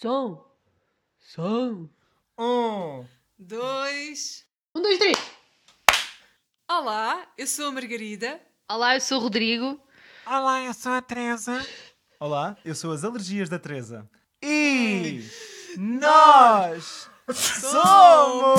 Som. Som. Um. Dois. Um, dois, três. Olá, eu sou a Margarida. Olá, eu sou o Rodrigo. Olá, eu sou a Teresa. Olá, eu sou as alergias da Teresa. E nós somos.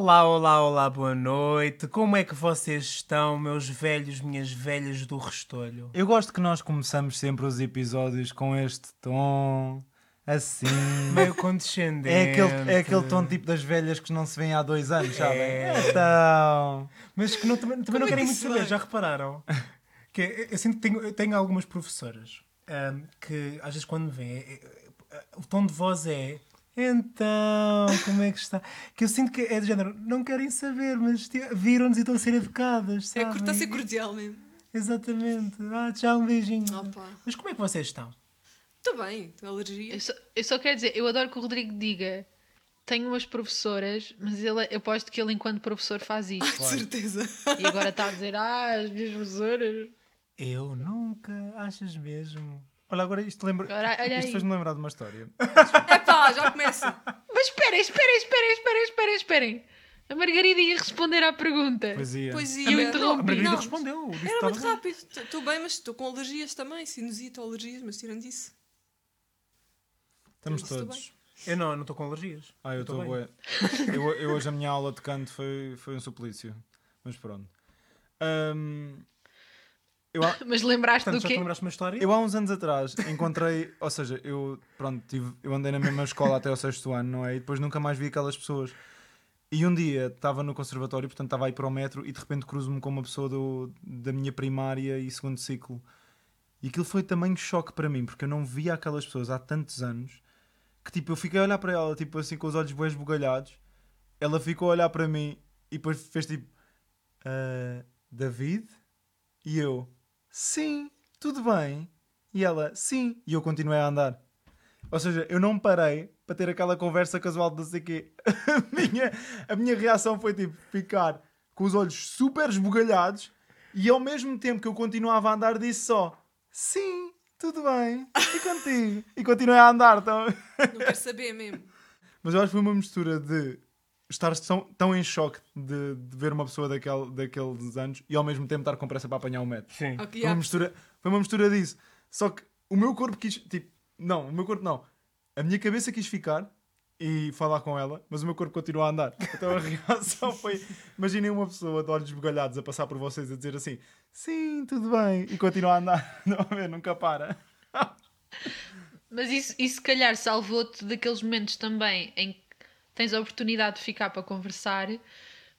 Olá, olá, olá, boa noite. Como é que vocês estão, meus velhos, minhas velhas do restolho? Eu gosto que nós começamos sempre os episódios com este tom, assim. Meio condescendente. É aquele, é aquele tom tipo das velhas que não se vêem há dois anos, sabem? É. Então. Mas que não, também, também não é querem que muito saber, vai? já repararam? Que é- eu sinto que tenho, eu tenho algumas professoras ahm, que às vezes quando vêm, é- é- o tom de voz é. Então, como é que está? Que eu sinto que é do género, não querem saber, mas viram-nos e estão a ser educadas. É Sabem? cortar ser cordial mesmo. Exatamente. Ah, tchau, um beijinho. Opa. Mas como é que vocês estão? Estou bem, tenho alergia. Eu só, eu só quero dizer, eu adoro que o Rodrigo diga. Tenho umas professoras, mas ele, eu aposto que ele, enquanto professor, faz isto. De certeza. E agora está a dizer, ah, as minhas professoras. Eu nunca, achas mesmo? Olha, agora isto lembra. Agora, isto fez-me lembrar de uma história. Epá, já começa. Mas esperem, esperem, esperem, esperem, esperem, esperem. A Margarida ia responder à pergunta. Poesia. Poesia. Eu Não, interrompi. A Margarida não, respondeu. Era estava muito bem. rápido. Estou bem, mas estou com alergias também. Sinusite ou alergias, mas tirando isso. Estamos todos. Eu não, eu não estou com alergias. Ah, eu estou bem. Eu, eu hoje a minha aula de canto foi, foi um suplício. Mas pronto. Ahm, eu, há, Mas lembraste Portanto, do quê? lembraste uma história? eu há uns anos atrás encontrei, ou seja, eu pronto, tive, eu andei na mesma escola até ao sexto ano, não é? E depois nunca mais vi aquelas pessoas. E um dia estava no conservatório, portanto estava aí para o metro e de repente cruzo-me com uma pessoa do, da minha primária e segundo ciclo. E aquilo foi também um choque para mim, porque eu não via aquelas pessoas há tantos anos que tipo, eu fiquei a olhar para ela, tipo assim, com os olhos bem esbugalhados. Ela ficou a olhar para mim e depois fez tipo, "Ah, David? E eu, sim, tudo bem. E ela, sim. E eu continuei a andar. Ou seja, eu não parei para ter aquela conversa casual de não sei quê. A minha, a minha reação foi tipo, ficar com os olhos super esbugalhados e ao mesmo tempo que eu continuava a andar disse só, sim, tudo bem. E contigo? E continuei a andar. Então... Não quero saber mesmo. Mas eu acho que foi uma mistura de estar tão, tão em choque de, de ver uma pessoa daquele, daqueles anos e ao mesmo tempo estar com pressa para apanhar o metro. Sim. Ok, Foi uma, mistura, foi uma mistura disso. Só que o meu corpo quis. Tipo, não, o meu corpo não. A minha cabeça quis ficar e falar com ela, mas o meu corpo continua a andar. Então a reação foi. Imaginem uma pessoa de olhos esbugalhados a passar por vocês a dizer assim: sim, tudo bem, e continua a andar. Não, a ver, nunca para. Mas isso, isso se calhar salvou-te daqueles momentos também em que tens a oportunidade de ficar para conversar,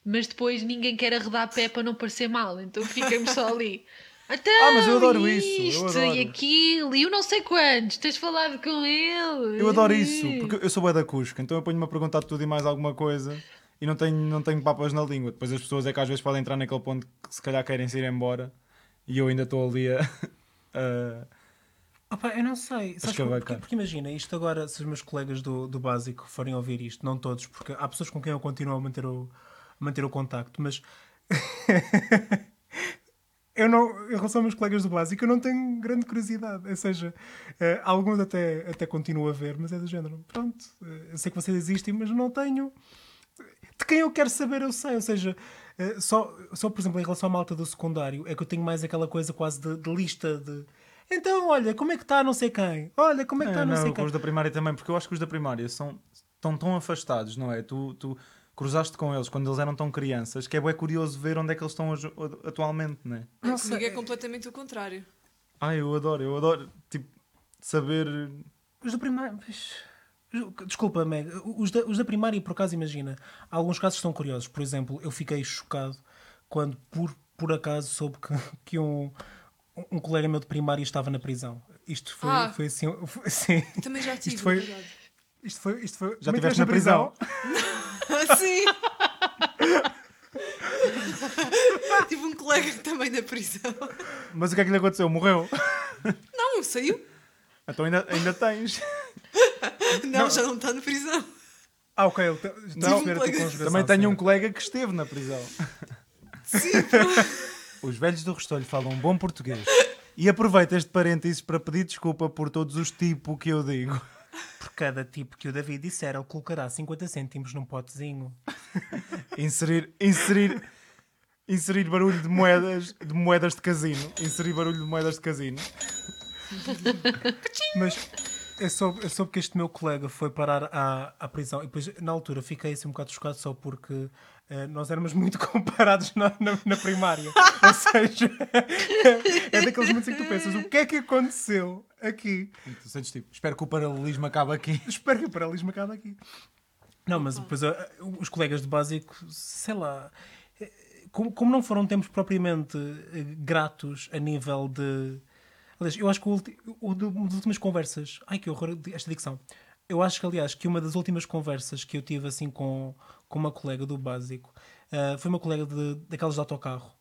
mas depois ninguém quer arredar pé para não parecer mal, então ficamos só ali. Então, Ah, mas eu adoro e isso, eu isto adoro. e aquilo, e eu não sei quantos, tens falado com ele. Eu adoro isso, porque eu sou bué da Cusca, então eu ponho-me a perguntar tudo e mais alguma coisa e não tenho, não tenho papas na língua. Depois as pessoas é que às vezes podem entrar naquele ponto que se calhar querem se ir embora e eu ainda estou ali a. a- Opa, eu não sei. Sabes, que é porque, porque imagina, isto agora, se os meus colegas do, do básico forem ouvir isto, não todos, porque há pessoas com quem eu continuo a manter o, a manter o contacto, mas eu não, em relação aos meus colegas do básico, eu não tenho grande curiosidade. Ou seja, eh, alguns até, até continuo a ver, mas é do género. Pronto, eh, eu sei que vocês existem, mas não tenho. De quem eu quero saber, eu sei. Ou seja, eh, só, só por exemplo, em relação à malta do secundário, é que eu tenho mais aquela coisa quase de, de lista de. Então, olha, como é que está não sei quem? Olha, como é que está É, não, não, sei quem? os da primária também, porque eu acho que os da primária são, estão tão afastados, não é? Tu, tu cruzaste com eles quando eles eram tão crianças que é bué curioso ver onde é que eles estão hoje- atualmente, não é? Não Comigo sei. é completamente o contrário. Ah, eu adoro, eu adoro, tipo, saber. Os da primária. Desculpa, Meg. Os da, os da primária, por acaso, imagina. Alguns casos estão curiosos. Por exemplo, eu fiquei chocado quando, por, por acaso, soube que, que um, um colega meu de primária estava na prisão. Isto foi, Ah. foi assim. Foi, sim. Também já tive, Isto foi- verdade. Isto foi, isto foi. Já estiveste na prisão? Ah, Sim! Tive um colega também na prisão. Mas o que é que lhe aconteceu? Morreu? Não, saiu. Então ainda, ainda tens. Não, já não está na prisão. Ah, ok. Ele está um colega- Também tenho um colega que esteve na prisão. Sim, Os velhos do Restolho falam bom português. E aproveito este parênteses para pedir desculpa por todos os tipos que eu digo. Por cada tipo que o David disser, ele colocará 50 cêntimos num potezinho. Inserir, inserir, inserir barulho de moedas, de moedas de casino. Inserir barulho de moedas de casino. Mas eu soube, eu soube que este meu colega foi parar à, à prisão e depois, na altura, fiquei assim um bocado chocado só porque eh, nós éramos muito comparados na, na, na primária. Ou seja, é daqueles momentos em que tu pensas o que é que aconteceu aqui? E tu sentes tipo, espero que o paralelismo acabe aqui. Espero que o paralelismo acabe aqui. Não, mas depois eh, os colegas de básico, sei lá, eh, como, como não foram tempos propriamente gratos a nível de. Aliás, eu acho que o, ulti- uma das últimas conversas. Ai que horror esta dicção. Eu acho que, aliás, que uma das últimas conversas que eu tive assim com, com uma colega do básico eh, foi uma colega de, daquelas de autocarro.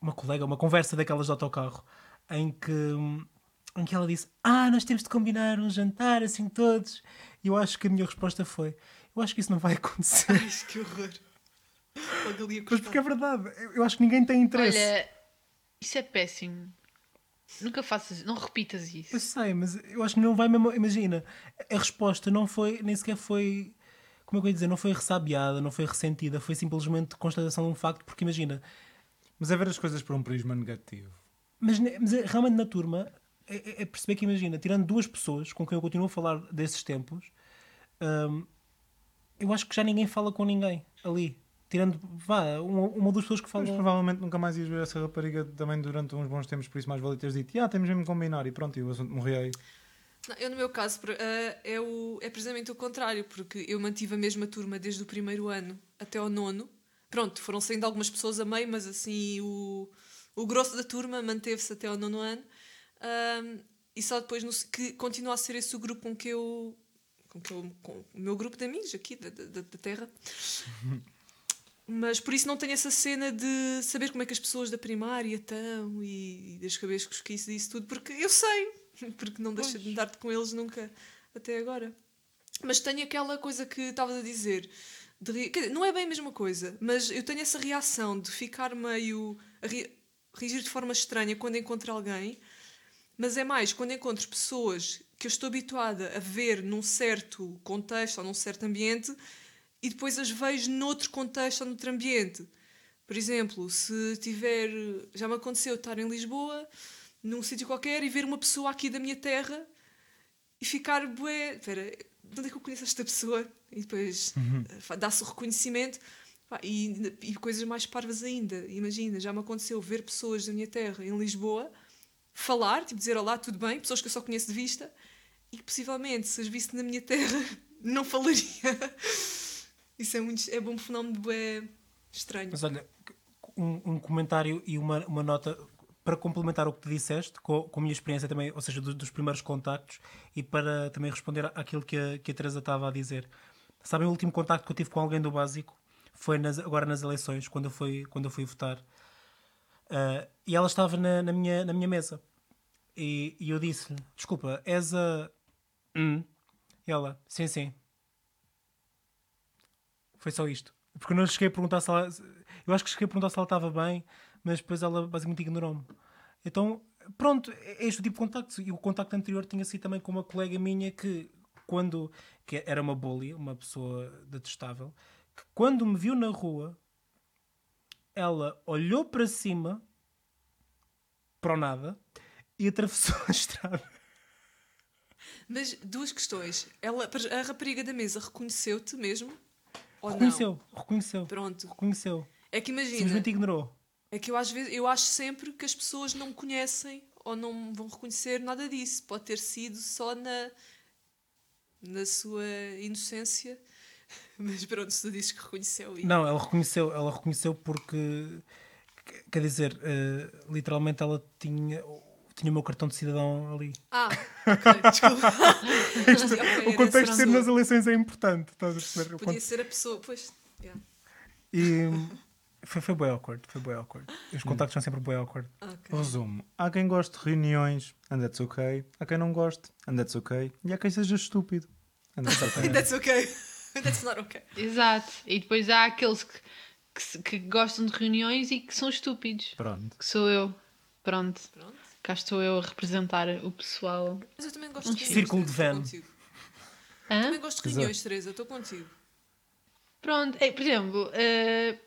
Uma colega, uma conversa daquelas de autocarro em que, em que ela disse: Ah, nós temos de combinar um jantar assim todos. E eu acho que a minha resposta foi: Eu acho que isso não vai acontecer. Ai, que horror. Mas porque é verdade, eu- eu acho que ninguém tem interesse. Olha, isso é péssimo. Nunca faças, não repitas isso. Eu sei, mas eu acho que não vai mesmo. Imagina, a resposta não foi, nem sequer foi. Como é que eu ia dizer? Não foi ressabiada, não foi ressentida, foi simplesmente constatação de um facto, porque imagina, Mas é ver as coisas por um prisma negativo. mas, mas é- realmente na turma é, é- é perceber que imagina, tirando duas pessoas com quem eu continuo a falar desses tempos, hum, eu acho que já ninguém fala com ninguém ali. Tirando, vá, uma, uma ou duas pessoas que Mas falam. provavelmente nunca mais ias ver essa rapariga também durante uns bons tempos, por isso mais valia teres dito, ah, temos mesmo que combinar e pronto, e o assunto morria aí. Não, eu, no meu caso, eh, é, o, é precisamente o contrário, porque eu mantive a mesma turma desde o primeiro ano até ao nono. Pronto, foram saindo algumas pessoas a meio, mas assim, o, o grosso da turma manteve-se até ao nono ano. Ahm, e só depois no, que continua a ser esse o grupo com que eu. Com, que eu, com o meu grupo de amigos aqui da, da, da Terra. Mas por isso não tenho essa cena de saber como é que as pessoas da primária estão e, e das cabeças cosquices e isso tudo, porque eu sei, porque não deixa de dar com eles nunca até agora. Mas tenho aquela coisa que estavas a dizer, de dizer, não é bem a mesma coisa, mas eu tenho essa reação de ficar meio a ri- reagir de forma estranha quando encontro alguém, mas é mais quando encontro pessoas que eu estou habituada a ver num certo contexto ou num certo ambiente e depois as vejo noutro contexto ou noutro ambiente. Por exemplo, se tiver. Já me aconteceu estar em Lisboa, num sítio qualquer, e ver uma pessoa aqui da minha terra e ficar, bué, espera, de onde é que eu conheço esta pessoa? E depois eh, fa- dá-se o reconhecimento. E, e coisas mais parvas ainda. Imagina, já me aconteceu ver pessoas da minha terra em Lisboa falar, tipo dizer olá, tudo bem, pessoas que eu só conheço de vista, e que possivelmente se as visse na minha terra não falaria. Isso é, muito, é bom fenómeno bué estranho. Mas olha, um, um comentário e uma, uma nota para complementar o que tu disseste, com, com a minha experiência também, ou seja, dos, dos primeiros contactos, e para também responder àquilo que a, que a Teresa estava a dizer. Sabem, o último contacto que eu tive com alguém do básico foi nas- agora nas eleições, quando eu fui, quando eu fui votar. Ah, e ela estava na, na minha, na minha mesa. E, e eu disse-lhe: Desculpa, és a. Hum? E ela: Sim, sim. Foi só isto. Porque eu não cheguei a perguntar se ela. Eu acho que cheguei a perguntar se ela estava bem, mas depois ela basicamente ignorou-me. Então, pronto, é este o tipo de contacto. E o contacto anterior tinha sido também com uma colega minha que, quando. que era uma bully, uma pessoa detestável, que quando me viu na rua, ela olhou para cima, para o nada, e atravessou a estrada. Mas duas questões. Ela, a rapariga da mesa reconheceu-te mesmo? Ou Reconheceu, reconheceu, não? Pronto. reconheceu. É que imagina, Simplesmente ignorou. é que eu às vezes eu acho sempre que as pessoas não conhecem ou não vão reconhecer nada disso. Pode ter sido só na na sua inocência. Mas pronto, se tu dizes que reconheceu e Não, ela reconheceu, ela reconheceu porque quer dizer, eh, literalmente ela tinha, tinha o meu cartão de cidadão ali. Ah, ok, desculpa. Ok, o contexto de ser nas eleições é importante, estás a perceber? Podia ser a pessoa, pois. yeah. E, Foi, foi bem awkward, foi bem awkward. Os contactos são sempre bem awkward. Ok. Resumo: há quem goste de reuniões, and that's okay. Há quem não goste, and that's okay. E há quem seja estúpido, and that's okay. That's okay. That's not okay. Exato. E depois há aqueles que, que, que gostam de reuniões e que são estúpidos. Pronto. Que sou eu. Pronto. Pronto. Cá estou eu a representar o pessoal. Mas eu também gosto de reuniões. Círculo de van. Hã? Também gosto de reuniões, Teresa, estou contigo. Pronto, é, por exemplo, eh,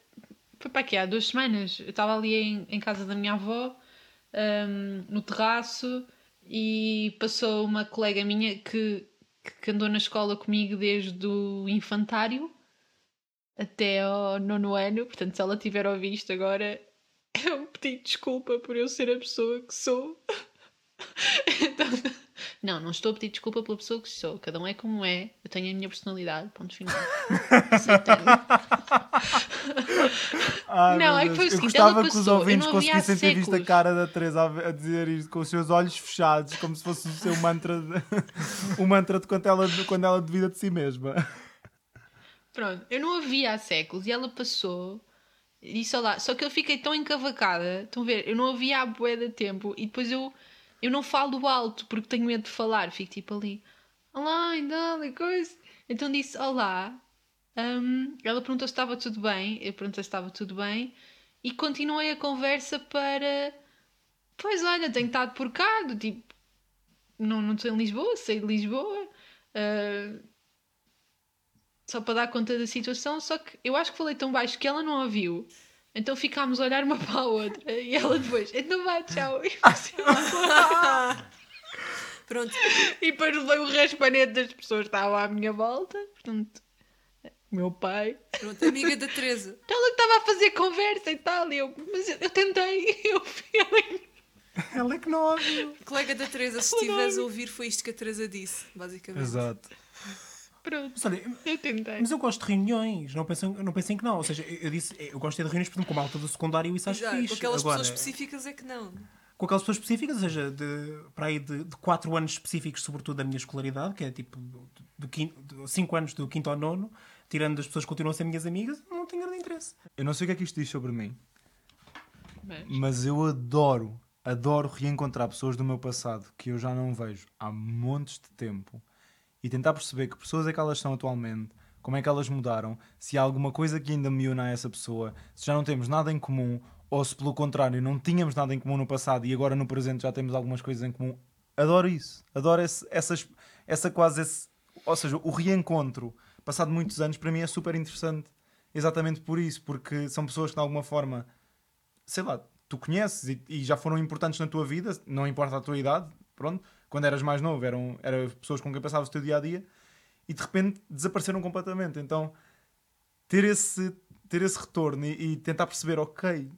foi para aqui há duas semanas. Eu estava ali em, em casa da minha avó, ehm, no terraço, e passou uma colega minha que, que andou na escola comigo desde o infantário até ao nono ano. Portanto, se ela tiver ouvido isto agora, eu pedi desculpa por eu ser a pessoa que sou. Então, não, não estou a pedir desculpa pela pessoa que sou. Cada um é como é. Eu tenho a minha personalidade. Ponto final. Aceitando. Ai, Não, é que foi o Eu seguinte, gostava ela que os passou, eu ouvintes conseguissem ter visto a cara da Teresa a, dizer isto com os seus olhos fechados, como se fosse o seu mantra de, o mantra de quando ela, de quando ela duvida de si mesma. Pronto, eu não a via há séculos e ela passou e disse olá. Só que eu fiquei tão encavacada, estão a ver? Eu não a via há bué de tempo e depois eu, eu não falo alto porque tenho medo de falar. Fico tipo ali, olá, ainda e coisa. Então disse olá. Hum, ela perguntou se estava tudo bem, eu perguntei se estava tudo bem e continuei a conversa para. Pois olha, tenho estado por cá, tipo, não, não estou em Lisboa, saí de Lisboa. ah, só para dar conta da situação, só que eu acho que falei tão baixo que ela não ouviu. Então ficámos a olhar uma para a outra e ela depois, então vá, tchau. E, assim, Pronto. e depois levei o raspanete das pessoas que estavam à minha volta. Portanto, meu pai. Pronto, amiga da Teresa. Ela que estava a fazer conversa e tal. E eu, mas eu, eu tentei. Eu, ela, Ela é que não ouviu. Colega da Teresa, se estiveres a ouvir, foi isto que a Teresa disse, basicamente. Exato. Pronto, Mas olha, eu tentei. mas eu gosto de reuniões, não pensem, não pensem que não. Ou seja, eu, disse, eu gosto de ter reuniões, por exemplo, com a malta do secundário e isso acho fixe. com aquelas Agora, pessoas específicas é que não. com aquelas pessoas específicas, ou seja, de, para aí de, de 4 anos específicos, sobretudo da minha escolaridade, que é tipo do 5 anos do quinto ao nono, tirando as pessoas que continuam a ser minhas amigas, não tenho grande interesse. Eu não sei o que é que isto diz sobre mim, Mas, mas eu adoro, adoro reencontrar pessoas do meu passado que eu já não vejo há montes de tempo e tentar perceber que pessoas é que elas são atualmente, como é que elas mudaram, se há alguma coisa que ainda me une a essa pessoa, se já não temos nada em comum ou se pelo contrário não tínhamos nada em comum no passado e agora no presente já temos algumas coisas em comum. Adoro isso, adoro esse, essas, essa quase esse, ou seja, o reencontro passado muitos anos para mim é super interessante. Exatamente por isso, porque são pessoas que de alguma forma sei lá, tu conheces e, e já foram importantes na tua vida, não importa a tua idade, pronto, quando eras mais novo eram, eram pessoas com quem passavas o teu dia a dia e de repente desapareceram completamente. Então ter esse, ter esse retorno e, e tentar perceber, ok,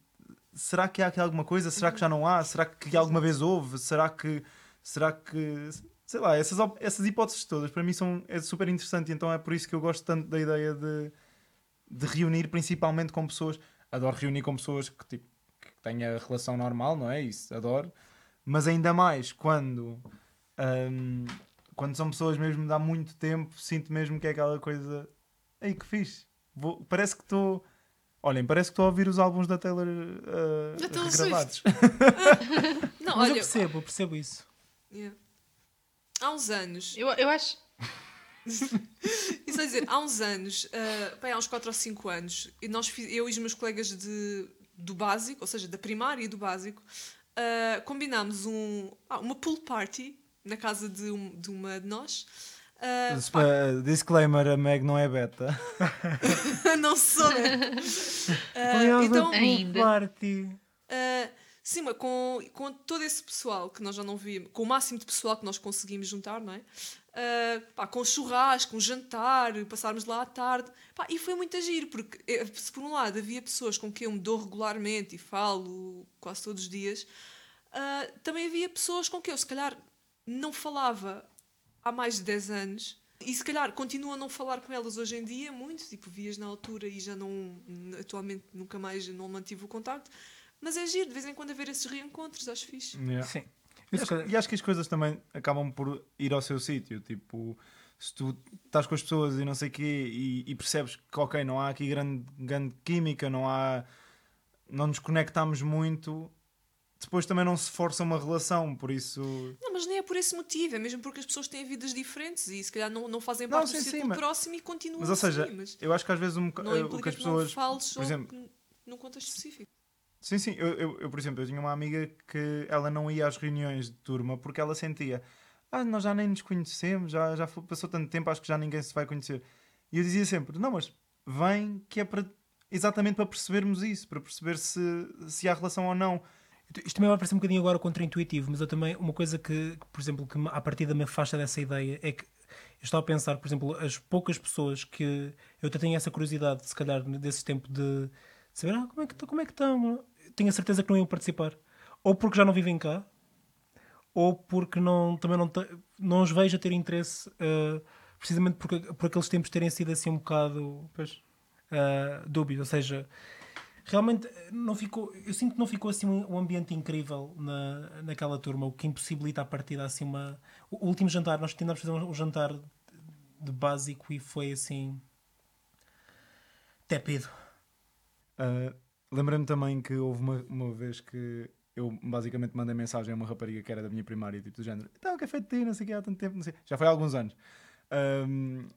será que há aqui alguma coisa? Será que já não há? Será que alguma vez houve? Será que, será que, sei lá, essas, essas hipóteses todas para mim são é super interessante então é por isso que eu gosto tanto da ideia de, de reunir principalmente com pessoas. Adoro reunir com pessoas que, tipo, que têm a relação normal, não é? Isso, adoro. Mas ainda mais quando, hum, quando são pessoas mesmo de há muito tempo, sinto mesmo que é aquela coisa. Ei, que fixe. Vou- parece que estou. Olhem, parece que estou a ouvir os álbuns da Taylor uh, Da Taylor regravados. Não, Mas eu olha. percebo, eu percebo isso. Yeah. Há uns anos, eu, eu acho. isso vai dizer, há uns anos, ah, bem, há uns 4 ou 5 anos, e nós, eu e os meus colegas de, do básico, ou seja, da primária e do básico, ah, combinámos um, ah, uma pool party na casa de, um- de uma de nós. Ah, Uh, Disclaimer: a Meg não é beta. não sou, Aliás, então, Ainda. party. Uh, sim, mas com, com todo esse pessoal que nós já não víamos, com o máximo de pessoal que nós conseguimos juntar, não é? Uh, pá, com churrasco, um jantar, passarmos lá à tarde. Pá, e foi muito agir, porque eh, se por um lado havia pessoas com quem eu me dou regularmente e falo quase todos os dias, uh, também havia pessoas com quem eu se calhar não falava há mais de 10 anos. E se calhar continuo a não falar com elas hoje em dia, muito, tipo, vias na altura e já não, atualmente nunca mais não mantive o contacto. Mas é giro, de vez em quando haver esses reencontros, acho fixe. Yeah. Sim. E acho, e acho que as coisas também acabam por ir ao seu sítio. Tipo, se tu estás com as pessoas e não sei o quê e, e percebes que, ok, não há aqui grande, grande química, não há, não nos conectamos muito, depois também não se força uma relação, por isso. Não, mas nem é por esse motivo, é mesmo porque as pessoas têm vidas diferentes e se calhar não, não fazem Não, parte sim, do sim, círculo mas- próximo e continuam Mas ou seja, assim, mas eu acho que às vezes um, boca- não o implica que as não pessoas. por exemplo, num contexto específico. Sim, sim. Eu, eu, eu, por exemplo, eu tinha uma amiga que ela não ia às reuniões de turma porque ela sentia ah, nós já nem nos conhecemos, já, já passou tanto tempo, acho que já ninguém se vai conhecer. E eu dizia sempre, não, mas vem que é para exatamente para percebermos isso, para perceber se, se há relação ou não. Isto também vai parecer um bocadinho agora contraintuitivo, mas eu também, uma coisa que, que, por exemplo, que à partida me afasta dessa ideia é que eu estava a pensar, por exemplo, as poucas pessoas que eu até tenho essa curiosidade, se calhar, desse tempo de saber ah, como, é que, estão- como é que estão, tenho a certeza que não iam participar. Ou porque já não vivem cá, ou porque não, também não, não os vejo a ter interesse, eh, precisamente porque, por aqueles tempos terem sido assim um bocado Pois. uh, dúbio, ou seja, realmente eh, não ficou, eu sinto que não ficou assim um, ambiente incrível na, naquela turma, o que impossibilita a partida assim uma. O, último jantar, nós tentámos fazer um, jantar de, básico e foi assim. tépido. Uh, Lembrei-me também que houve uma, uma vez que eu basicamente mandei mensagem a uma rapariga que era da minha primária, tipo do género, então, que é feito de ti, não sei o que, há tanto tempo, não sei. Já foi há alguns anos. Um,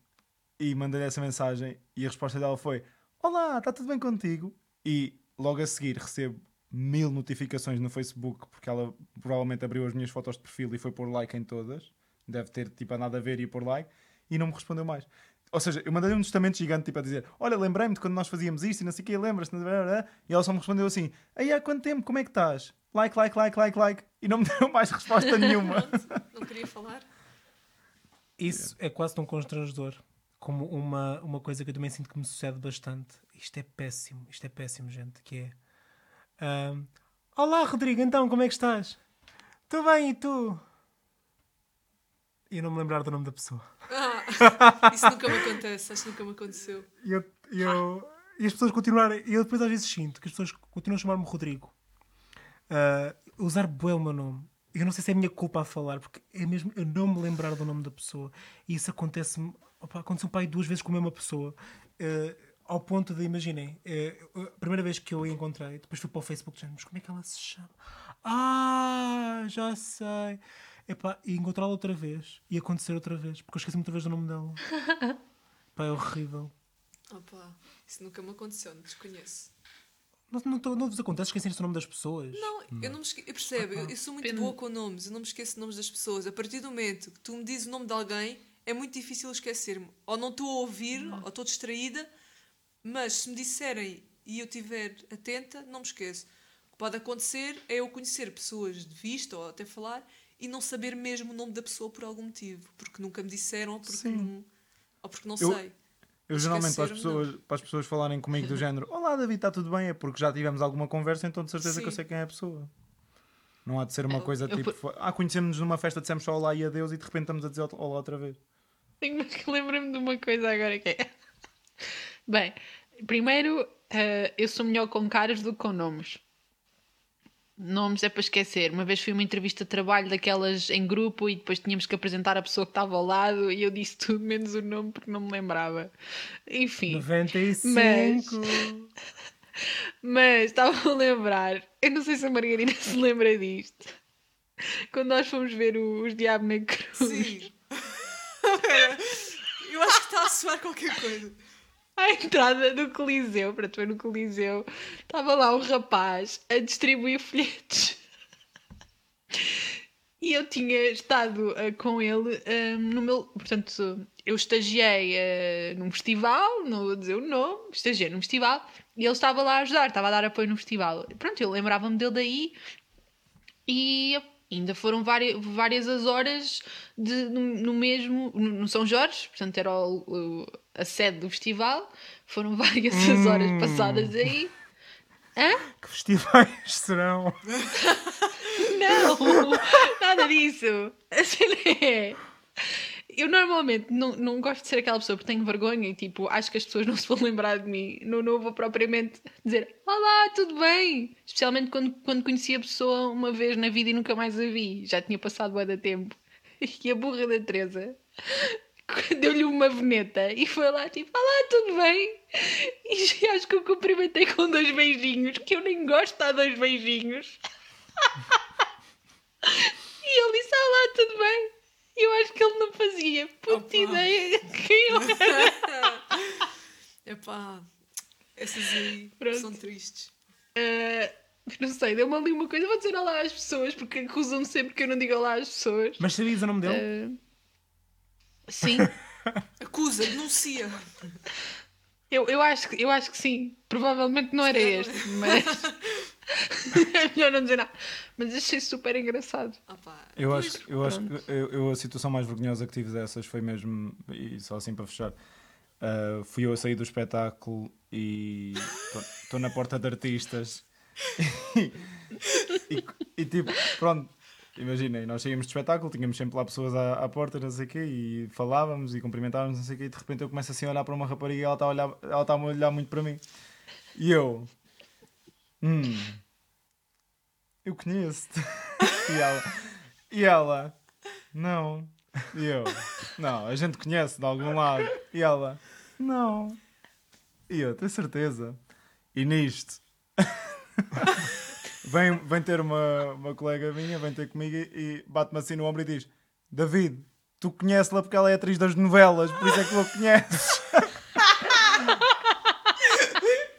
e mandei-lhe essa mensagem e a resposta dela foi: Olá, está tudo bem contigo? E logo a seguir recebo mil notificações no Facebook porque ela provavelmente abriu as minhas fotos de perfil e foi pôr like em todas. Deve ter tipo nada a ver e pôr like e não me respondeu mais. Ou seja, eu mandei um testamento gigante tipo a dizer: Olha, lembrei-me de quando nós fazíamos isto e não sei o que, lembras-te? E ela só me respondeu assim: Aí há quanto tempo? Como é que estás? Like, like, like, like, like. E não me deu mais resposta nenhuma. Pronto, não queria falar. Isso é quase tão constrangedor como uma, uma coisa que eu também sinto que me sucede bastante. Isto é péssimo, isto é péssimo, gente. Que é. ahm, Olá, Rodrigo, então, como é que estás? Estou bem, e tu? E eu não me lembrar do nome da pessoa. Ah, isso nunca me acontece, acho que nunca me aconteceu. E, eu, eu- e as pessoas continuarem. E eu depois às vezes sinto que as pessoas continuam a chamar-me Rodrigo. Ah, usar bué o meu nome. Eu não sei se é a minha culpa a falar, porque é mesmo eu não me lembrar do nome da pessoa. E isso acontece-me. Opa, Aconteceu pai duas vezes com a mesma pessoa. Ah, ao ponto de, imaginem, eh, a primeira vez que eu a encontrei, depois fui para o Facebook, dizendo, mas como é que ela se chama? Ah, já sei. Epá, e encontrá-la outra vez e acontecer outra vez, porque eu esqueci-me outra vez do nome dela. Pá, é horrível. Opa, isso nunca me aconteceu, não desconheço. Não, não, não vos acontece esquecerem-se o nome das pessoas? Não, eu não me esqueço. Eu percebo, eu, eu sou muito Pena. boa com nomes, eu não me esqueço de nomes das pessoas. A partir do momento que tu me dizes o nome de alguém, é muito difícil esquecer-me. Ou não estou a ouvir, ou estou distraída, mas se me disserem e eu estiver atenta, não me esqueço. O que pode acontecer é eu conhecer pessoas de vista ou até falar e não saber mesmo o nome da pessoa por algum motivo, porque nunca me disseram ou porque Sim. não, ou porque não Eu- sei. Eu geralmente para as, pessoas, para as pessoas falarem comigo do género Olá David, está tudo bem? É porque já tivemos alguma conversa, então de certeza que eu Sim. sei quem é a pessoa. Não há de ser uma Eu- coisa eu tipo, por- ah, conhecemos-nos numa festa, dissemos só olá e adeus e de repente estamos a dizer olá outra vez. Mas lembra-me de uma coisa agora que é. Bem, primeiro, eh, eu sou melhor com caras do que com nomes. Nomes é para esquecer. Uma vez fui uma entrevista de trabalho daquelas em grupo e depois tínhamos que apresentar a pessoa que estava ao lado e eu disse tudo menos o nome porque não me lembrava. Enfim. 95. Mas estava a lembrar, eu não sei se a Margarida se lembra disto. Quando nós fomos ver o- os Diabo na Cruz. Sim. Eu acho que está a soar qualquer coisa. À entrada do Coliseu, para tu ver no Coliseu, estava lá um rapaz a distribuir folhetos. E eu tinha estado ah, com ele ah, no meu. Portanto, eu estagiei ah, num festival, não vou dizer o nome, estagiei num festival e ele estava lá a ajudar, estava a dar apoio no festival. Pronto, eu lembrava-me dele daí e ainda foram várias, várias as horas de, no, no mesmo, no, São Jorge, portanto era o- o- a sede do festival, foram várias as horas passadas aí. Hã? Que festivais serão? Não, nada disso. A cena é. Eu normalmente não, não gosto de ser aquela pessoa porque tenho vergonha e tipo, acho que as pessoas não se vão lembrar de mim. Não, não vou propriamente dizer Olá, tudo bem? Especialmente quando, quando conheci a pessoa uma vez na vida e nunca mais a vi. Já tinha passado bué de tempo. E a burra da Teresa deu-lhe uma veneta e foi lá tipo, olá, tudo bem? E acho que eu cumprimentei com dois beijinhos, que eu nem gosto de dar dois beijinhos. E ele disse, olá, tudo bem? E eu acho que ele não fazia puta Opa. ideia quem eu era. Epá, essas aí Pronto. são tristes. Ah, não sei, deu-me ali uma coisa, vou dizer olá às pessoas, porque acusam-me sempre que eu não digo olá às pessoas. Mas sabias o nome dele? Ah, sim, Acusa, denuncia. eu, eu, acho, que- eu acho que sim. Provavelmente não era este, mas. é melhor não dizer nada. Mas achei super engraçado. Opá, Eu acho, eu acho que eu, eu a situação mais vergonhosa que tive dessas foi mesmo, e só assim para fechar, ah, fui eu a sair do espetáculo e estou na porta de artistas e, e, tipo, pronto, imaginem, nós saímos do espetáculo, tínhamos sempre lá pessoas à, à porta, não sei o quê, e falávamos e cumprimentávamos, não sei o quê, e de repente eu começo assim a olhar para uma rapariga e ela está a olhar, ela está a olhar muito para mim. E eu, hum, eu conheço-te. E ela, e ela, não. E eu, não, a gente conhece de algum lado. E ela, não. E eu, tenho certeza. E nisto, vem, vem ter uma, uma colega minha, vem ter comigo e, bate-me assim no ombro e diz: David, tu conheces-la porque ela é atriz das novelas, por isso é que tu a conheces.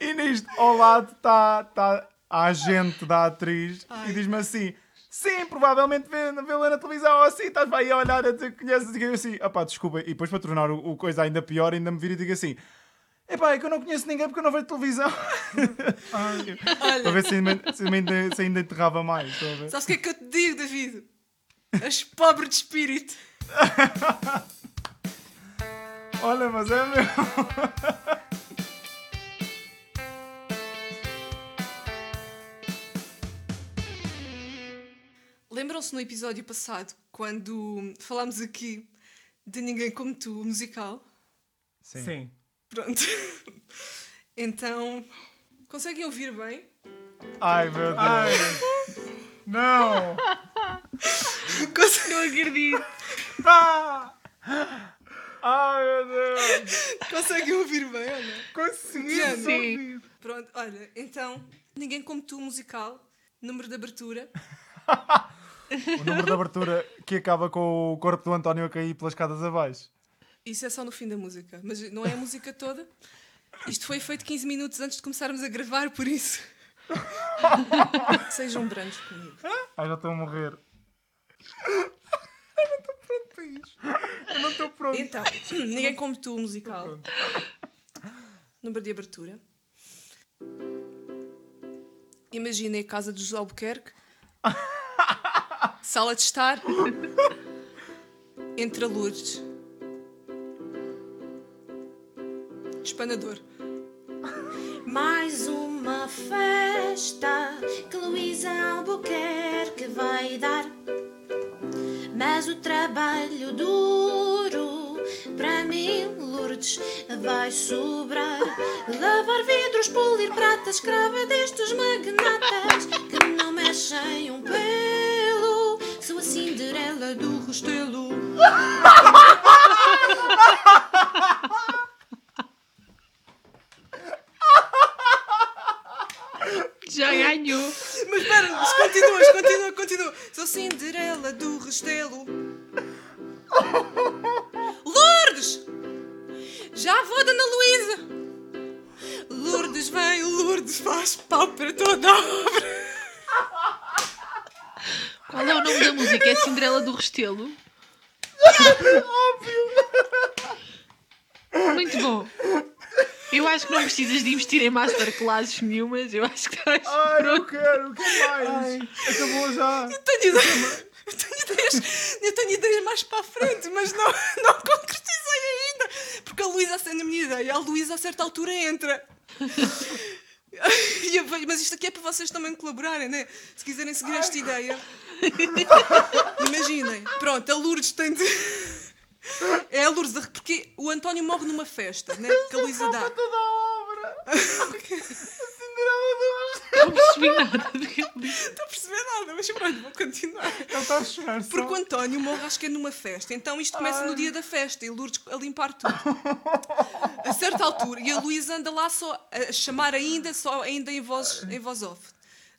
e nisto, ao lado está tá a agente da atriz Ai. e diz-me assim: Sim, provavelmente vê- vê-la na televisão ou assim, estás aí a olhar a que conheces. E eu assim: Ah pá, desculpa. E depois para tornar o, o coisa ainda pior, ainda me vira e digo assim: Epá, é que eu não conheço ninguém porque eu não vejo televisão. para ver se ainda, se ainda, se ainda enterrava mais. Sabes o que é que eu te digo, David? És pobre de espírito. Olha, mas é meu. Lembram-se no episódio passado, quando falámos aqui de Ninguém Como Tu, o musical? Sim. Pronto. Então, conseguem ouvir bem? Ai meu Deus. Ai, não! Conse- Não acredito. Ah! Ai meu Deus. Conseguem ouvir bem ou não? Consegui Diana. ouvir. Pronto, olha, então, Ninguém Como Tu, musical, número de abertura. O número de abertura que acaba com o corpo do António a cair pelas escadas abaixo. Isso é só no fim da música, mas não é a música toda. Isto foi feito 15 minutos antes de começarmos a gravar, por isso. Sejam brancos comigo. Ai, já estou a morrer. Eu não estou pronto. Então, Ninguém Como Tu, musical. Número de abertura. Imaginem a casa de José Albuquerque. Sala de estar. Entre a Lourdes. Espanador. Mais uma festa que Luísa Albuquerque vai dar. Mas o trabalho duro para mim, Lourdes, vai sobrar. Lavar vidros, polir pratas, escrava destes magnatas que não mexem um pelo. Sou a Cinderela do Restelo. Restelo? Muito bom. Eu acho que não precisas de investir em masterclasses nenhumas. Eu acho que estás Ai, eu pronto. quero, o que mais? Acabou já. Eu tenho ideias, eu tenho ideias, eu tenho ideias mais para a frente, mas não, não concretizei ainda. Porque a Luísa acende a minha ideia, a Luísa a certa altura entra. Mas isto aqui é para vocês também colaborarem, né? Se quiserem seguir esta ideia. Imaginem. Pronto, a Lourdes tem de. É a Lourdes, a- porque o António morre numa festa, né? Que a Luísa dá. Toda a obra. Assim Cinderela do Restelo. Não percebi nada do que ele disse. Não estou a perceber nada, mas pronto, vou continuar. Ele está a chorar só. Porque o António morre, acho que é numa festa. Então isto começa no dia da festa e Lourdes a limpar tudo. A certa altura. E a Luísa anda lá só a chamar ainda, só ainda em voz, em voz off.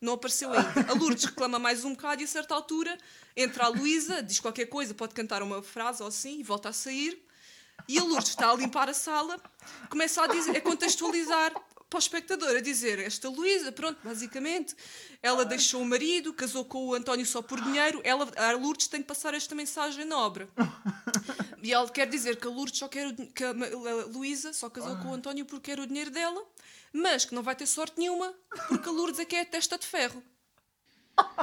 Não apareceu ainda. A Lourdes reclama mais um bocado e a certa altura entra a Luísa, diz qualquer coisa, pode cantar uma frase ou assim e volta a sair. E a Lourdes está a limpar a sala, começa a, dizer, a contextualizar para o espectador, a dizer: Esta Luísa, pronto, basicamente, ela deixou o marido, casou com o António só por dinheiro, ela, a Lourdes tem que passar esta mensagem na obra. E ela quer dizer que a Lourdes só quer o, que a, Luísa só casou com o António porque quer o dinheiro dela, mas que não vai ter sorte nenhuma, porque a Lourdes é que é a testa de ferro.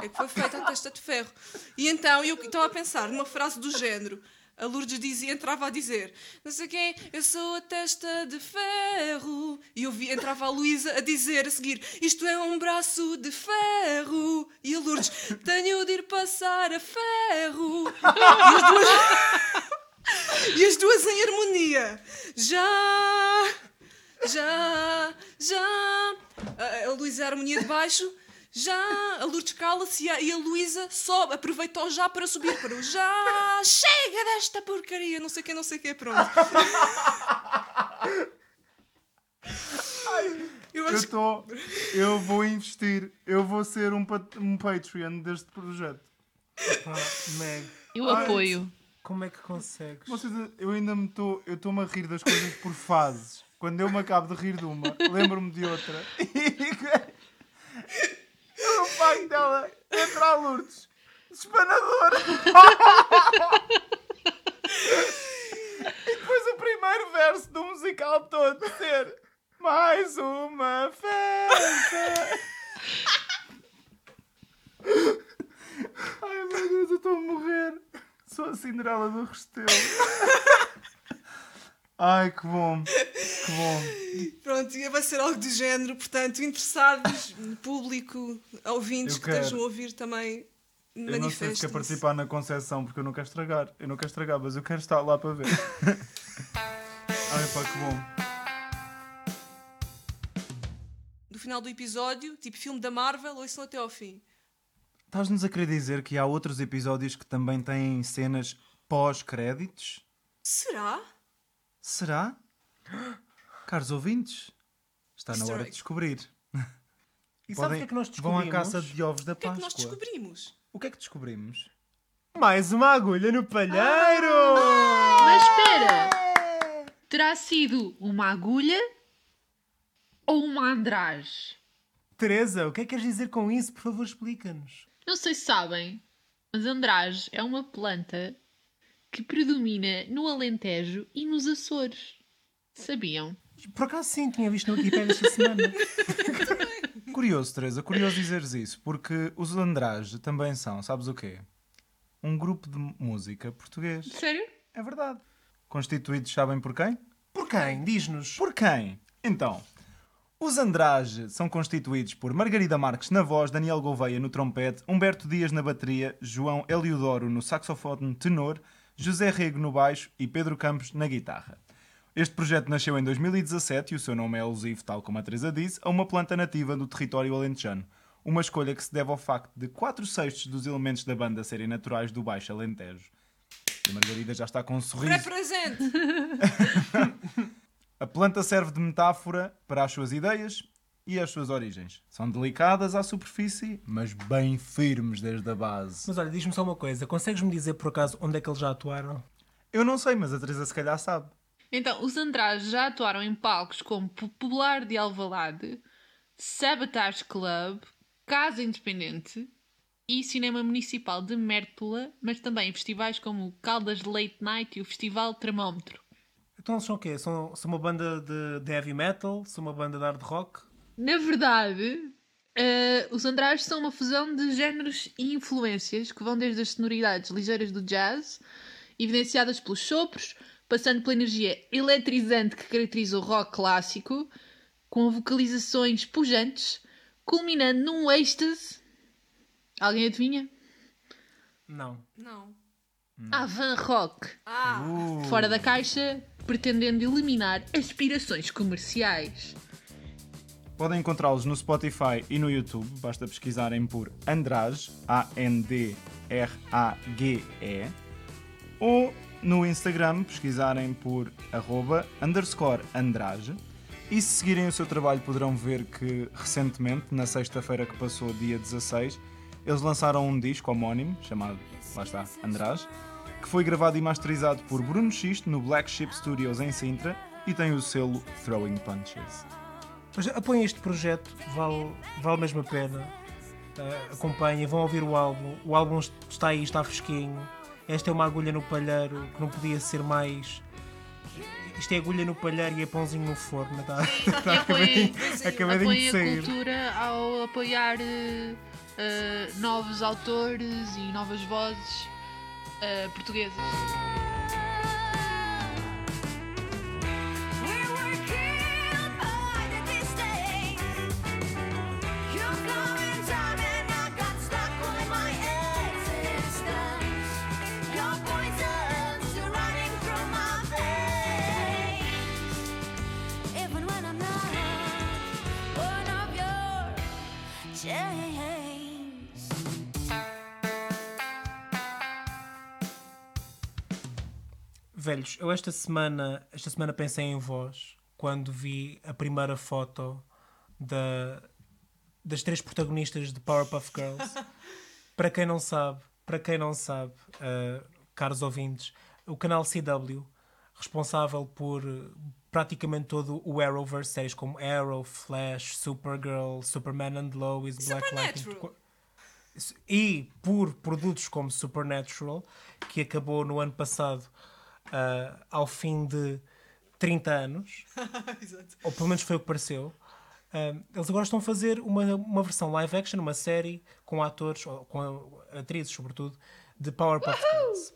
É que foi feita a testa de ferro. E então eu estava a pensar numa frase do género. A Lourdes dizia, entrava a dizer, não sei quem, eu sou a testa de ferro. E eu vi, entrava a Luísa a dizer a seguir, isto é um braço de ferro. E a Lourdes, tenho de ir passar a ferro. E as duas, e as duas em harmonia. Já, já, já. A, Luísa a harmonia de baixo. Já, a Lourdes cala-se e a, e a Luísa sobe, aproveitou já para subir para o já. Chega desta porcaria, não sei o que, não sei o que, pronto. Eu Eu acho que estou. Eu vou investir. Eu vou ser um, pat- um Patreon deste projeto. Pá, Meg, Eu apoio. como é que consegues? Vocês, eu ainda me estou. Eu estou-me a rir das coisas por fases. Quando eu me acabo de rir de uma, lembro-me de outra. E o facto dela entrar a Lourdes. Espanadora. e depois o primeiro verso do musical todo ser mais uma festa. Ai meu Deus, eu estou a morrer. Sou a Cinderela do Restelo. Ai, que bom. Que bom. Pronto, e vai ser algo do género, portanto, interessados, público, ouvintes Eu que quero. estejam a ouvir também, Eu não sei se quer participar na Conceição porque eu não quero estragar. Eu não quero estragar, mas eu quero estar lá para ver. Ai pá, que bom. No final do episódio, tipo filme da Marvel, ouçam até ao fim. Estás-nos a querer dizer que há outros episódios que também têm cenas pós-créditos? Será? Será? Caros ouvintes, está na hora de descobrir. E sabe o que é que nós Vão descobrimos? à caça de ovos da O que é que Páscoa. nós descobrimos? O que é que descobrimos? Mais uma agulha no palheiro! Mas espera! Terá sido uma agulha ou uma andrage? Teresa, o que é que queres dizer com isso? Por favor, explica-nos. Não sei se sabem, mas andrage é uma planta que predomina no Alentejo e nos Açores. Sabiam? Por acaso sim, tinha visto no Wikipedia esta semana. Curioso, Teresa, curioso dizeres isso, porque os Andrage também são, sabes o quê? Um grupo de música português. Sério? É verdade. Constituídos, sabem por quem? Por quem? Diz-nos. Por quem? Então, os Andrage são constituídos por Margarida Marques na voz, Daniel Gouveia no trompete, Humberto Dias na bateria, João Eliodoro no saxofone tenor, José Rego no baixo e Pedro Campos na guitarra. Este projeto nasceu em 2017 e o seu nome é alusivo, tal como a Teresa disse, a uma planta nativa do território alentejano. Uma escolha que se deve ao facto de 4 sextos dos elementos da banda serem naturais do Baixo Alentejo. E a Margarida já está com um sorriso. Represente! A planta serve de metáfora para as suas ideias e as suas origens. São delicadas à superfície, mas bem firmes desde a base. Mas olha, diz-me só uma coisa. Consegues-me dizer por acaso onde é que eles já atuaram? Eu não sei, mas a Teresa se calhar sabe. Então, os Andrade já atuaram em palcos como Popular de Alvalade, Sabotage Club, Casa Independente e Cinema Municipal de Mértola, mas também em festivais como o Caldas Late Night e o Festival Termómetro. Então eles são o quê? São, são uma banda de, de heavy metal? São uma banda de hard rock? Na verdade, eh, os Andrade são uma fusão de géneros e influências que vão desde as sonoridades ligeiras do jazz, evidenciadas pelos sopros, passando pela energia eletrizante que caracteriza o rock clássico, com vocalizações pujantes, culminando num êxtase. Alguém adivinha? Não. Não. Avant rock, Ah! Uh, fora da caixa, pretendendo eliminar aspirações comerciais. Podem encontrá-los no Spotify e no YouTube, basta pesquisarem por Andrage, A-N-D-R-A-G-E, ou no Instagram pesquisarem por arroba underscore Andrage. E se seguirem o seu trabalho poderão ver que recentemente, na sexta-feira que passou, dia 16, eles lançaram um disco homónimo, chamado, lá está, Andrage, que foi gravado e masterizado por Bruno Xisto no Black Sheep Studios em Sintra e tem o selo Throwing Punches. Mas apoiem este projeto, vale, vale mesmo a pena. Uh, acompanhem, vão ouvir o álbum. O álbum está aí, está fresquinho. Esta é uma agulha no palheiro que não podia ser mais. Isto é agulha no palheiro e é pãozinho no forno. Está, acabadinho, acabadinho de apoiem a sair. cultura ao apoiar eh, novos autores e novas vozes eh, portuguesas. Velhos, eu esta semana, esta semana pensei em vós quando vi a primeira foto da, das três protagonistas de Powerpuff Girls. para quem não sabe, para quem não sabe, uh, caros ouvintes, o canal CW, responsável por uh, praticamente todo o Arrowverse, séries como Arrow, Flash, Supergirl, Superman and Lois, Black Lightning. E por produtos como Supernatural, que acabou no ano passado ah, ao fim de 30 anos, ou pelo menos foi o que pareceu. ah, eles agora estão a fazer uma, uma versão live action, uma série com atores, ou com atrizes sobretudo, de Powerpuff Girls.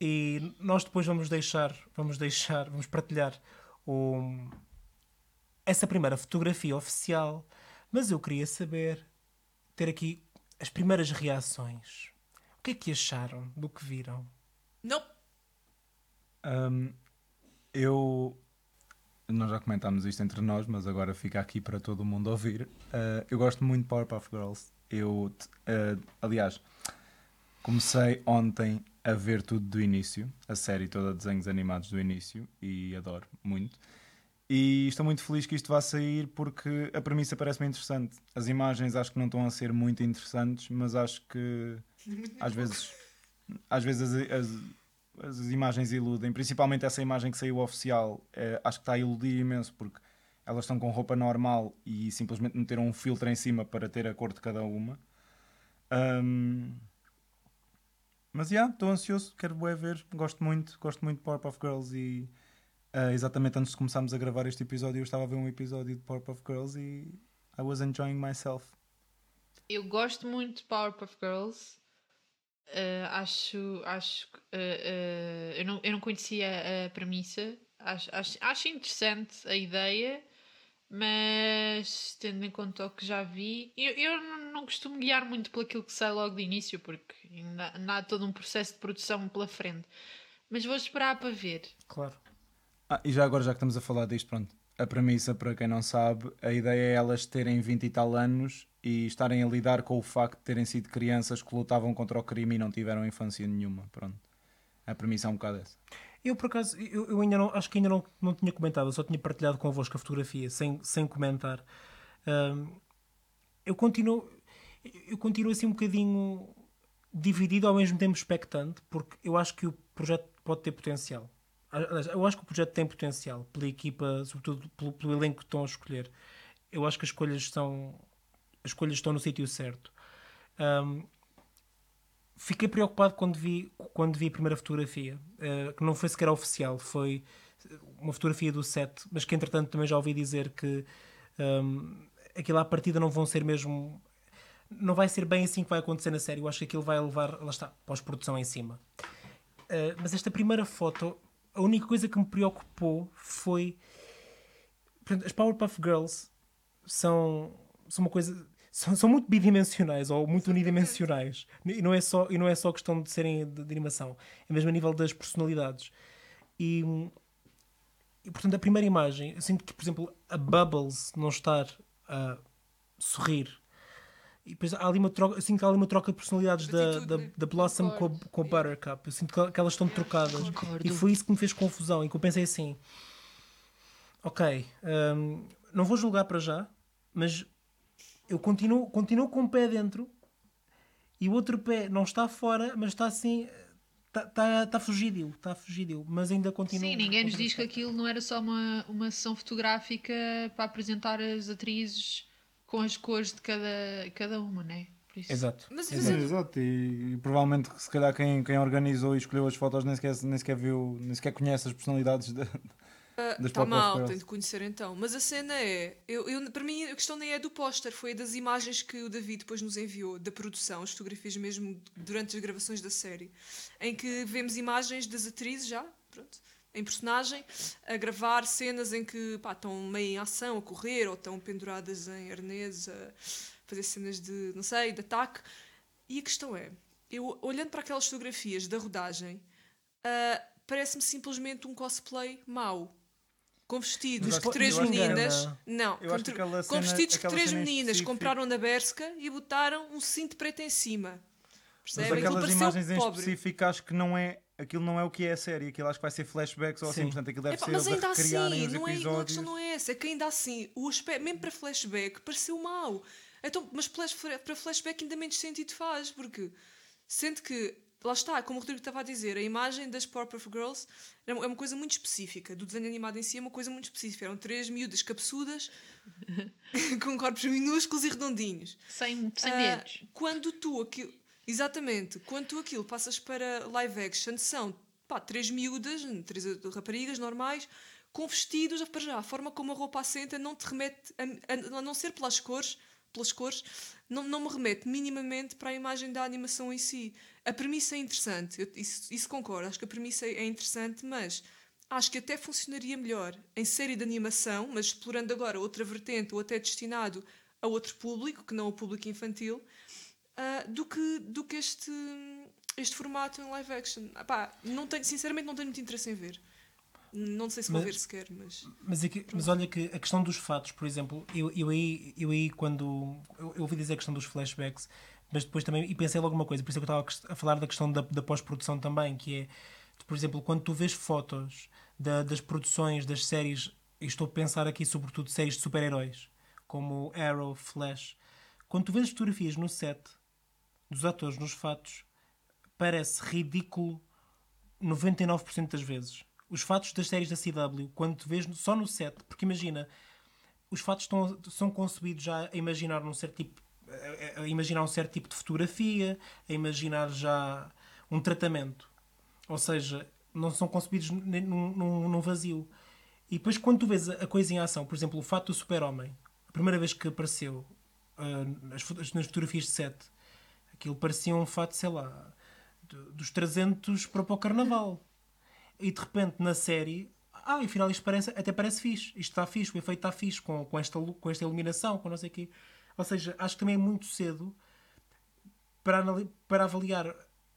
E nós depois vamos deixar, vamos deixar, vamos partilhar o- essa primeira fotografia oficial. Mas eu queria saber, ter aqui as primeiras reações. O que é que acharam do que viram? Não. Hum, eu. Nós já comentámos isto entre nós, mas agora fica aqui para todo mundo ouvir. Uh, eu gosto muito de Powerpuff Girls. Eu, uh, aliás, comecei ontem a ver tudo do início, a série toda de desenhos animados do início, e adoro muito. E estou muito feliz que isto vá sair porque a premissa parece-me interessante. As imagens acho que não estão a ser muito interessantes, mas acho que às vezes, às vezes as, as, as imagens iludem, principalmente essa imagem que saiu oficial, eh, acho que está a iludir imenso porque elas estão com roupa normal e simplesmente meteram um filtro em cima para ter a cor de cada uma. Ahm, mas já, estou ansioso, quero ver, gosto muito, gosto muito de Powerpuff Girls e ah, exatamente antes de começarmos a gravar este episódio eu estava a ver um episódio de Powerpuff Girls e I was enjoying myself. Eu gosto muito de Powerpuff Girls. Uh, acho. acho uh, eu, não, eu não conhecia a premissa. Acho, acho, acho interessante a ideia, mas tendo em conta o que já vi, eu, eu não- costumo guiar muito pelo aquilo que sai logo de início, porque ainda, ainda há todo um processo de produção pela frente. Mas vou esperar para ver. Claro. Ah, e já agora, já que estamos a falar disto, pronto. A premissa, para quem não sabe, a ideia é elas terem 20 e tal anos e estarem a lidar com o facto de terem sido crianças que lutavam contra o crime e não tiveram infância nenhuma. Pronto. A premissa é um bocado essa. Eu, por acaso, eu, eu ainda não, acho que ainda não, não tinha comentado, eu só tinha partilhado convosco a fotografia, sem, sem comentar. Eu continuo, eu continuo assim um bocadinho dividido, ao mesmo tempo expectante, porque eu acho que o projeto pode ter potencial. Eu acho que o projeto tem potencial, pela equipa, sobretudo pelo, pelo elenco que estão a escolher. Eu acho que as escolhas estão, as escolhas estão no sítio certo. Ahm, fiquei preocupado quando vi, quando vi a primeira fotografia, eh, que não foi sequer oficial, foi uma fotografia do set, mas que entretanto também já ouvi dizer que hum, aquilo à partida não vão ser mesmo. Não vai ser bem assim que vai acontecer na série. Eu acho que aquilo vai levar, lá está, pós-produção em cima. Eh, mas esta primeira foto, a única coisa que me preocupou foi. As Powerpuff Girls são, são uma coisa. São, são muito bidimensionais ou muito unidimensionais. E não é só, e não é só questão de serem de, de animação, é mesmo a nível das personalidades. E, e portanto, a primeira imagem, eu sinto que, por exemplo, a Bubbles não estar a sorrir. E depois há ali uma troca, eu sinto que há ali uma troca de personalidades da, da, da Blossom com a, com a Buttercup. Eu sinto que, elas estão trocadas. Concordo. E foi isso que me fez confusão. E que eu pensei assim: ok, hum, não vou julgar para já, mas eu continuo, continuo com o pé dentro e o outro pé não está fora, mas está assim. Está, está fugidio, está fugidio, mas ainda continua. Sim, ninguém nos diz que aquilo não era só uma, uma sessão fotográfica para apresentar as atrizes com as cores de cada, cada uma, né? Por isso- Exato. Mas, mas exato. eu- Exato, e, e provavelmente se calhar quem, quem organizou e escolheu as fotos nem sequer, nem sequer viu, nem sequer conhece as personalidades de, Está Ah, mal, girls. tenho de conhecer então. Mas a cena é. Eu, eu- para mim, a questão nem é do póster, foi das imagens que o David depois nos enviou, da produção, as fotografias mesmo durante as gravações da série, em que vemos imagens das atrizes já, pronto, em personagem, a gravar cenas em que pá, estão meio em ação, a correr, ou estão penduradas em arnês, a fazer cenas de, não sei, de ataque. E a questão é, eu olhando para aquelas fotografias da rodagem, ah, parece-me simplesmente um cosplay mau. Com vestidos Mas que três meninas. engana. Não, Eu com, acho que tr- aquela com cena- vestidos que três meninas específico- compraram na Berska e botaram um cinto preto em cima. Mas Percebem? Aquilo aquelas imagens em pobre. específico acho que não é. Aquilo não é o que é a série, aquilo acho que vai ser flashbacks ou assim, Sim. portanto aquilo deve Epá, ser mas ainda assim, não é, a episódios. questão não é essa, é que ainda assim, o aspecto, mesmo para flashback, pareceu mau. Então, mas para flashback ainda menos sentido faz, porque sente que, lá está, como o Rodrigo estava a dizer, a imagem das Powerpuff Girls é uma coisa muito específica, do desenho animado em si é uma coisa muito específica. Eram três miúdas capsudas, com corpos minúsculos e redondinhos. Sem, sem Ah, dedos. quando tu aquilo. Exatamente, quando tu aquilo passas para live action, são pá, três miúdas, três raparigas normais, com vestidos, para já, a forma como a roupa assenta não te remete, a, a- a não ser pelas cores, pelas cores, não, não me remete minimamente para a imagem da animação em si. A premissa é interessante, eu- isso, isso concordo, acho que a premissa é interessante, mas acho que até funcionaria melhor em série de animação, mas explorando agora outra vertente ou até destinado a outro público, que não o público infantil, ah, do que, do que este, este formato em live action. Ah, pá, não tenho, sinceramente não tenho muito interesse em ver. Não sei se vou Mas- ver sequer, mas. Mas, aqui- mas olha que a questão dos fatos, por exemplo, eu, eu, aí, eu aí quando. Eu, eu ouvi dizer a questão dos flashbacks, mas depois também. E pensei logo uma coisa, por isso é que eu estava a falar da questão da, da pós-produção também, que é. Por exemplo, quando tu vês fotos da- das produções das séries, e estou a pensar aqui sobretudo séries de super-heróis, como Arrow, Flash, quando tu vês as fotografias no set dos atores nos fatos, parece ridículo 99% das vezes. Os fatos das séries da CW, quando tu vês só no set, porque imagina, os fatos estão, são concebidos já a imaginar num certo tipo a, imaginar um certo tipo de fotografia, a imaginar já um tratamento. Ou seja, não são concebidos num, num, num vazio. E depois quando tu vês a, coisa em ação, por exemplo, o fato do super-homem, a primeira vez que apareceu ah, nas, foto- nas fotografias de set, aquilo parecia um fato, sei lá, do- dos 300 para, o carnaval. E de repente na série, ah, afinal isto parece, até parece fixe, isto está fixe, o efeito está fixe com, com, esta, com esta iluminação, com não sei o quê. Ou seja, acho que também é muito cedo para, para avaliar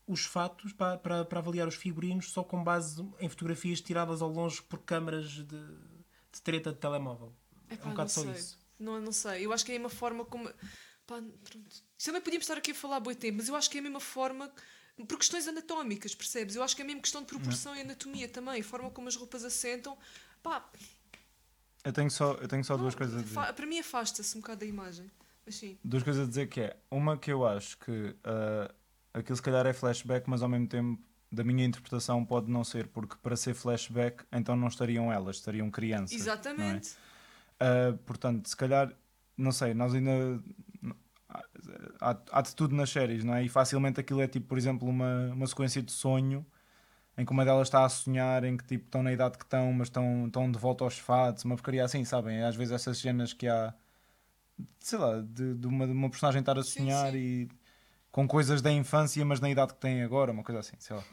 os fatos, para, para, para avaliar os figurinos só com base em fotografias tiradas ao longe por câmaras de, de treta de telemóvel. É um bocado não só sei. isso. Não, não sei. Eu acho que é a mesma forma como. Pá, pronto. Também podíamos estar aqui a falar boi tempo, mas eu acho que é a mesma forma. Por questões anatómicas, percebes? Eu acho que é mesmo questão de proporção e anatomia também. A forma como as roupas assentam. Pá, Eu tenho só, eu tenho só duas coisas a dizer. para mim afasta-se um bocado da imagem. Sim. Duas coisas a dizer que é, uma que eu acho que ah, aquilo se calhar é flashback, mas ao mesmo tempo, da minha interpretação, pode não ser, porque para ser flashback, então não estariam elas, estariam crianças. é? Exatamente. Uh, portanto, se calhar, não sei, nós ainda. Há, há de tudo nas séries, não é? E facilmente aquilo é tipo, por exemplo, uma, uma sequência de sonho em que uma delas está a sonhar, em que tipo estão na idade que estão, mas estão, estão de volta aos fatos, uma porcaria assim, sabem? Às vezes essas cenas que há, sei lá, de, de uma, de uma personagem estar a Sim, sonhar sim. e com coisas da infância, mas na idade que têm agora, uma coisa assim, sei lá.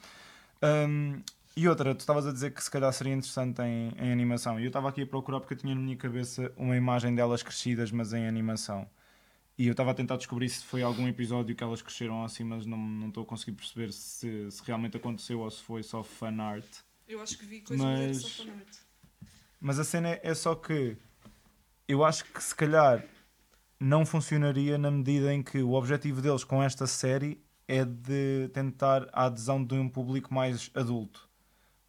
Um, e outra, tu estavas a dizer que se calhar seria interessante em, em animação. E eu estava aqui a procurar porque eu tinha na minha cabeça uma imagem delas crescidas, mas em animação. E eu estava a tentar descobrir se foi algum episódio que elas cresceram assim, mas não não estou a conseguir perceber se, se realmente aconteceu ou se foi só fan art. Eu acho que vi coisas mas... Só fanart. Mas a cena é, é só que eu acho que se calhar não funcionaria na medida em que o objetivo deles com esta série é de tentar a adesão de um público mais adulto.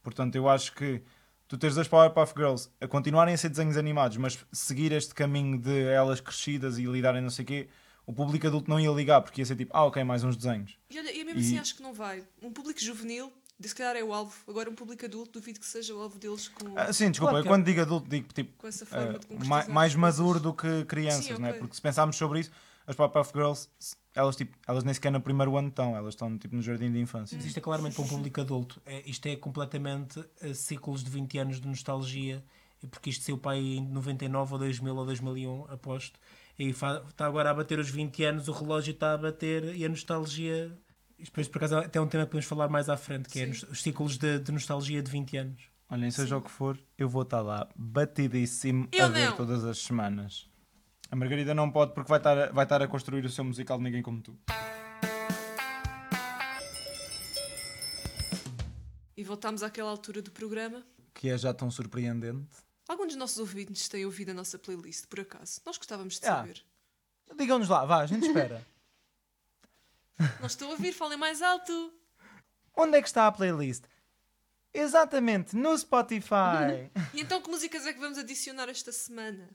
Portanto, eu acho que tu tens as Powerpuff Girls a continuarem a ser desenhos animados, mas seguir este caminho de elas crescidas e lidarem não sei o quê, o público adulto não ia ligar, porque ia ser tipo, ah, ok, mais uns desenhos. E olha, eu mesmo E- assim acho que não vai. Um público juvenil, se calhar é o alvo. Agora um público adulto, duvido que seja o alvo deles com, Ah, sim, desculpa, Claro que eu quando digo adulto digo tipo com essa forma ah, de mais as maduro do que crianças, Sim, não é? ok. Porque se pensarmos sobre isso, as Powerpuff Girls, elas, tipo, elas nem sequer no primeiro ano estão, elas estão tipo, no jardim de infância. Mas isto é claramente para um público adulto. É, isto é completamente eh, ciclos de 20 anos de nostalgia, e porque isto saiu para aí em 99 ou 2000 ou 2001, aposto. E está agora a bater os 20 anos, o relógio está a bater e a nostalgia. Isto depois, por acaso, até é um tema que podemos falar mais à frente, que é Sim. nos- os ciclos de, de nostalgia de 20 anos. Olhem, seja o que for, eu vou estar lá batidíssimo Eu a ver não. todas as semanas. A Margarida não pode porque vai estar, a- vai estar a construir o seu musical de Ninguém Como Tu. E voltámos àquela altura do programa. Que é já tão surpreendente. Algum dos nossos ouvintes tem ouvido a nossa playlist, por acaso? Nós gostávamos de Ah. saber. Digam-nos lá, vá, a gente espera. Não estou a ouvir, falem mais alto. Onde é que está a playlist? Exatamente, no Spotify. E então que músicas é que vamos adicionar esta semana?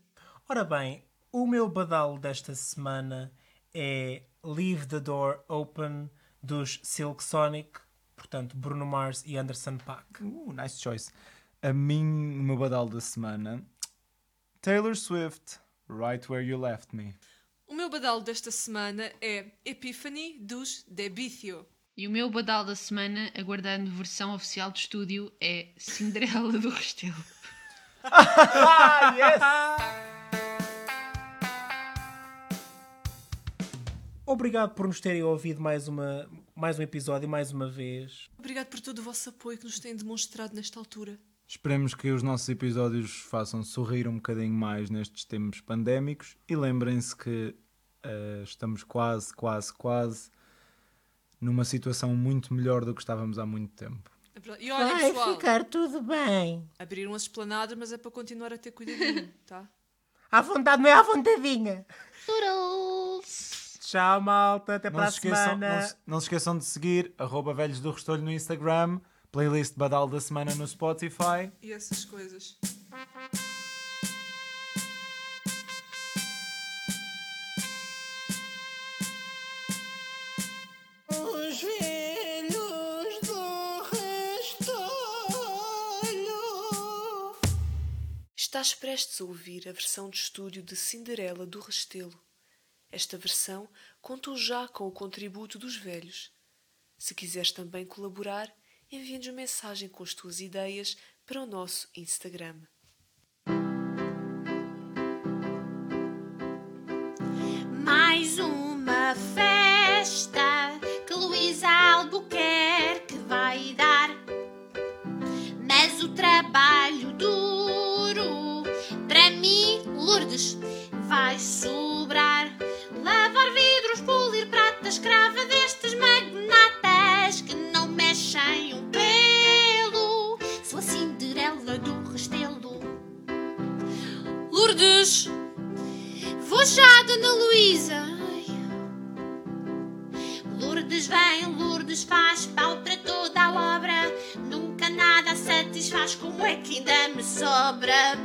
Ora bem, o meu badal desta semana é Leave the Door Open dos Silk Sonic, portanto Bruno Mars e Anderson Paak. Uh, nice choice. A mim, o meu badal da semana. Taylor Swift, Right Where You Left Me. O meu badalo desta semana é Epiphany dos Debithio. E o meu badal da semana, aguardando versão oficial de estúdio, é Cinderela do Restelo. Ah, yes! Obrigado por nos terem ouvido mais, uma, mais um episódio, mais uma vez. Obrigado por todo o vosso apoio que nos têm demonstrado nesta altura. Esperemos que os nossos episódios façam sorrir um bocadinho mais nestes tempos pandémicos e lembrem-se que eh, estamos quase, quase, quase numa situação muito melhor do que estávamos há muito tempo. É. E olha, pessoal, tudo bem. abriram as esplanadas, mas é para continuar a ter cuidadinho, tá? À vontade, não é à vontadinha. Toodles! Tchau, malta. Até para a esqueçam, semana. não, se, não se esqueçam de seguir arroba velhos do Restolho no Instagram, playlist Badal da Semana no Spotify. E essas coisas. Os velhos do restolho. Estás prestes a ouvir a versão de estúdio de Cinderela do Restelo. Esta versão contou já com o contributo dos velhos. Se quiseres também colaborar, envia-nos mensagem com as tuas ideias para o nosso Instagram. Mais uma festa que Luísa Albuquerque vai dar. Mas o trabalho duro para mim, Lourdes, vai sobrar. Lavar vidros, polir pratas, escrava já, Dona Luísa. Lourdes vem, Lourdes faz pau para toda a obra. Nunca nada satisfaz, como é que ainda me sobra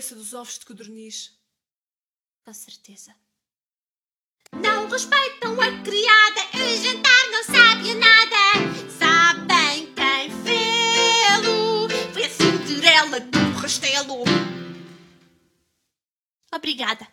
esqueça dos ovos de codorniz. com certeza. Não respeitam a criada, a jantar não sabe nada. Sabem quem fê-lo? Foi a Cinderela do Restelo. Obrigada.